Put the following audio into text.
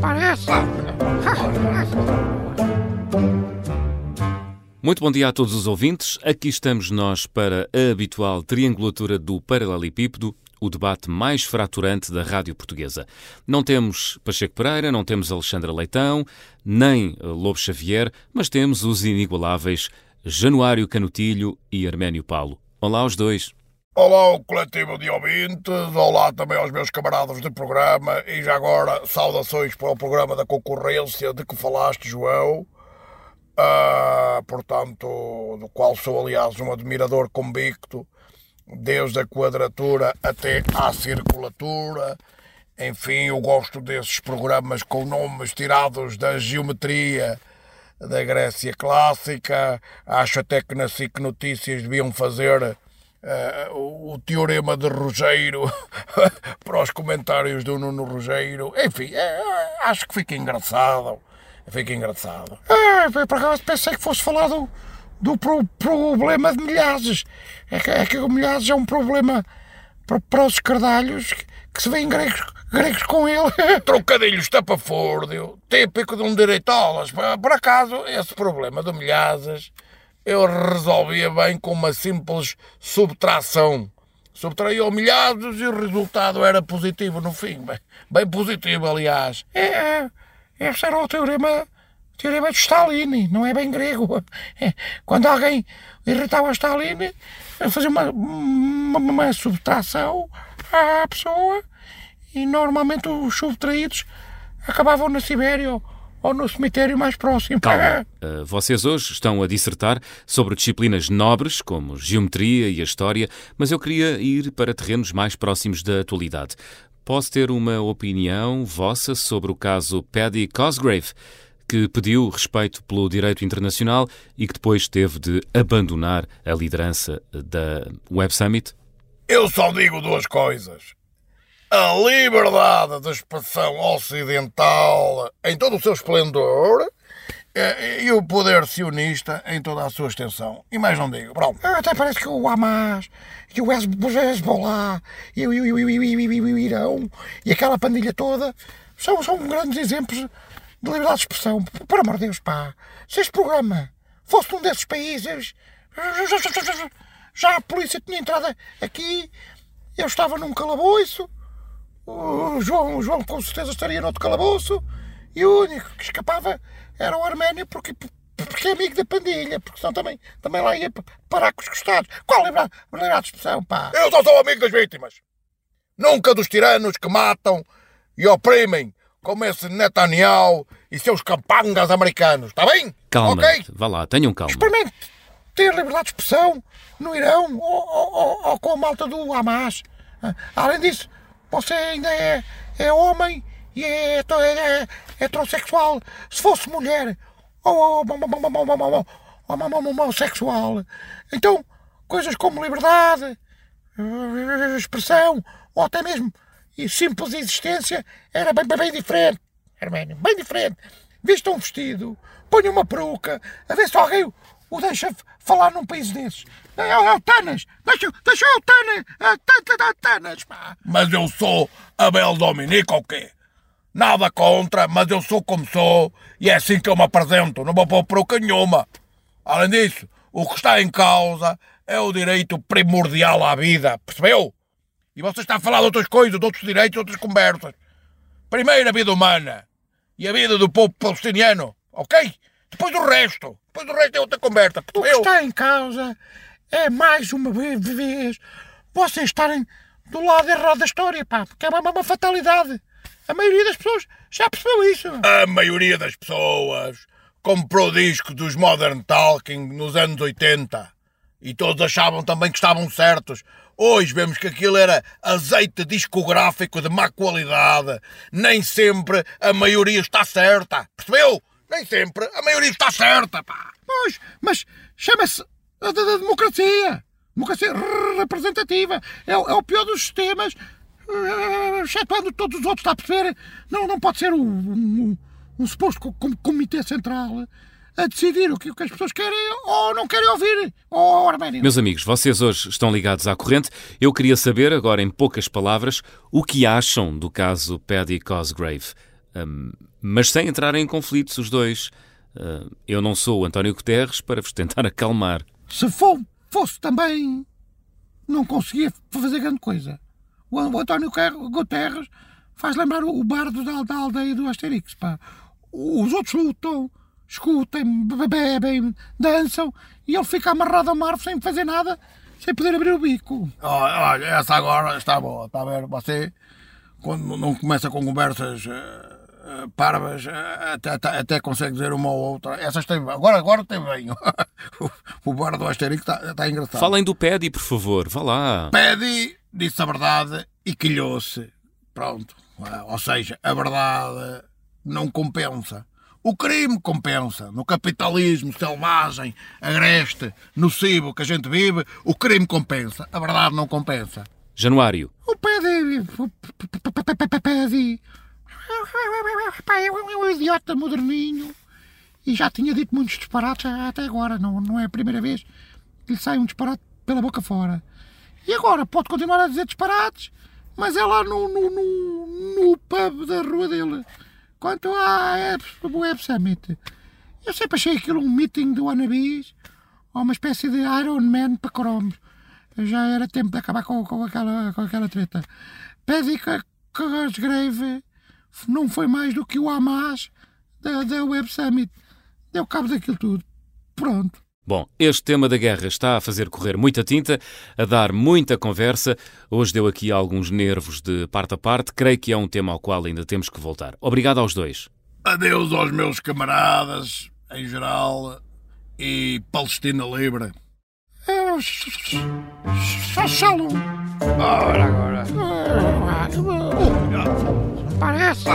parece. Muito bom dia a todos os ouvintes. Aqui estamos nós para a habitual triangulatura do paralelepípedo, o debate mais fraturante da rádio portuguesa. Não temos Pacheco Pereira, não temos Alexandra Leitão, nem Lobo Xavier, mas temos os inigualáveis Januário Canutilho e Arménio Paulo. Olá aos dois. Olá ao coletivo de ouvintes, olá também aos meus camaradas de programa e já agora saudações para o programa da concorrência de que falaste, João. Uh, portanto, do qual sou aliás um admirador convicto, desde a quadratura até à circulatura. Enfim, eu gosto desses programas com nomes tirados da geometria da Grécia clássica. Acho até que na SIC Notícias deviam fazer Uh, o, teorema de Rogério para os comentários do Nuno Rogério. Enfim, é, acho que fica engraçado. Fica engraçado. Ah, por acaso pensei que fosse falar do, do pro, problema de milhares. É que, é que o milhares é um problema para, para os escardalhos que, que se vêem gregos, gregos com ele. Trocadilho estapafúrdio, típico de um direitolas. Por acaso, esse problema de milhares eu resolvia bem com uma simples subtração. Subtraía humilhados e o resultado era positivo no fim. Bem, bem positivo, aliás. É, é, esse era o teorema, teorema de Stalin, não é bem grego. É, quando alguém irritava Stalin, fazia uma, uma, uma subtração à pessoa e normalmente os subtraídos acabavam na Sibéria ou no cemitério mais próximo. Calma. Uh, vocês hoje estão a dissertar sobre disciplinas nobres, como geometria e a história, mas eu queria ir para terrenos mais próximos da atualidade. Posso ter uma opinião vossa sobre o caso Paddy Cosgrave, que pediu respeito pelo direito internacional e que depois teve de abandonar a liderança da Web Summit? Eu só digo duas coisas a liberdade de expressão ocidental em todo o seu esplendor eh, e o poder sionista em toda a sua extensão. E mais não digo. Pronto. Até parece que o Hamas e o Hezbollah e o, Irão e aquela pandilha toda são, são grandes exemplos de liberdade de expressão. Por amor de Deus, pá. Se este programa fosse um desses países, já a polícia tinha entrado aqui, eu estava num calabouço o João, o João com certeza estaria noutro calabouço e o único que escapava era o Arménio porque, porque é amigo da pandilha, porque senão também, também lá ia parar com os costados. Qual liberdade, liberdade de expressão, pá? Eu só sou amigo das vítimas. Nunca dos tiranos que matam e oprimem, como esse Netanyahu e seus campangas americanos, está bem? Calma, okay? vá lá, tenham calma. Experimente ter liberdade de expressão no Irão ou, ou, ou, ou com a malta do Hamas. Além disso, você ainda é, é homem e é, é, é heterossexual. Se fosse mulher ou homossexual, então coisas como liberdade, expressão ou até mesmo simples existência era bem, bem, bem diferente. Arménio, bem diferente. Vista um vestido, ponha uma peruca, a ver se alguém o deixa falar num país desses. É, é, o Tanas! Deixa, o Tanas! É, Tanas, pá! Mas eu sou Abel Dominique ou quê? Nada contra, mas eu sou como sou e é assim que eu me apresento, não vou pôr peruca nenhuma. Além disso, o que está em causa é o direito primordial à vida, percebeu? E você está a falar de outras coisas, de outros direitos, de outras conversas. Primeiro a vida humana e a vida do povo palestiniano, ok? Depois o resto. Depois o resto é outra conversa. O que está em causa é mais uma vez vocês estarem do lado errado da história, pá, porque é uma, uma fatalidade. A maioria das pessoas já percebeu isso. A maioria das pessoas comprou discos dos Modern Talking nos anos 80 e todos achavam também que estavam certos. Hoje vemos que aquilo era azeite discográfico de má qualidade. Nem sempre a maioria está certa. Percebeu? Nem sempre. A maioria está certa, pá. Pois, mas chama-se a, democracia. Democracia representativa. É, é o pior dos sistemas, uh, excetuando todos os outros, está a perceber? Não, não pode ser um, um, um suposto comitê central a decidir o que, o que as pessoas querem ou não querem ouvir. Ou Arménio. Meus amigos, vocês hoje estão ligados à corrente. Eu queria saber, agora em poucas palavras, o que acham do caso Paddy Cosgrave. Um, mas sem entrar em conflitos os dois. Uh, eu não sou o António Guterres para vos tentar acalmar. Se for, fosse também, não conseguia fazer grande coisa. O, o António Guterres faz lembrar o bardo da, da aldeia do Asterix. Pá. Os outros lutam, escutem, bebem, dançam e ele fica amarrado a árvore sem fazer nada, sem poder abrir o bico. Olha, essa agora está boa, está a ver? Você, quando não começa com conversas uh, parvas, uh, até, até, até, consegue dizer uma ou outra. Essas tem, agora, agora tem bem. o bar do Asterix está, está engraçado. Falem do Pedi, por favor, vá lá. Pedi disse a verdade e quilhou-se. Pronto. Ou seja, a verdade não compensa. O crime compensa. No capitalismo selvagem, agreste, nocivo que a gente vive, o crime compensa. A verdade não compensa. Januário. O Pedi. É um idiota moderninho. E já tinha dito muitos disparates até agora. Não, não é a primeira vez que lhe sai um disparate pela boca fora. E agora pode continuar a dizer disparates, mas é lá no, no, no, no pub da rua dele. Quanto à Web Summit, eu sempre achei aquilo um meeting do wannabes ou uma espécie de Iron Man para cromos. Já era tempo de acabar com, com, aquela, com aquela treta. Pede que, que Grave não foi mais do que o Hamas da, da Web Summit. Deu cabo daquilo tudo. Pronto. Bom, este tema da guerra está a fazer correr muita tinta, a dar muita conversa. Hoje deu aqui alguns nervos de parte a parte. Creio que é um tema ao qual ainda temos que voltar. Obrigado aos dois. Adeus aos meus camaradas, em geral, e Palestina Livre. Shalom. Ora, agora. Parece.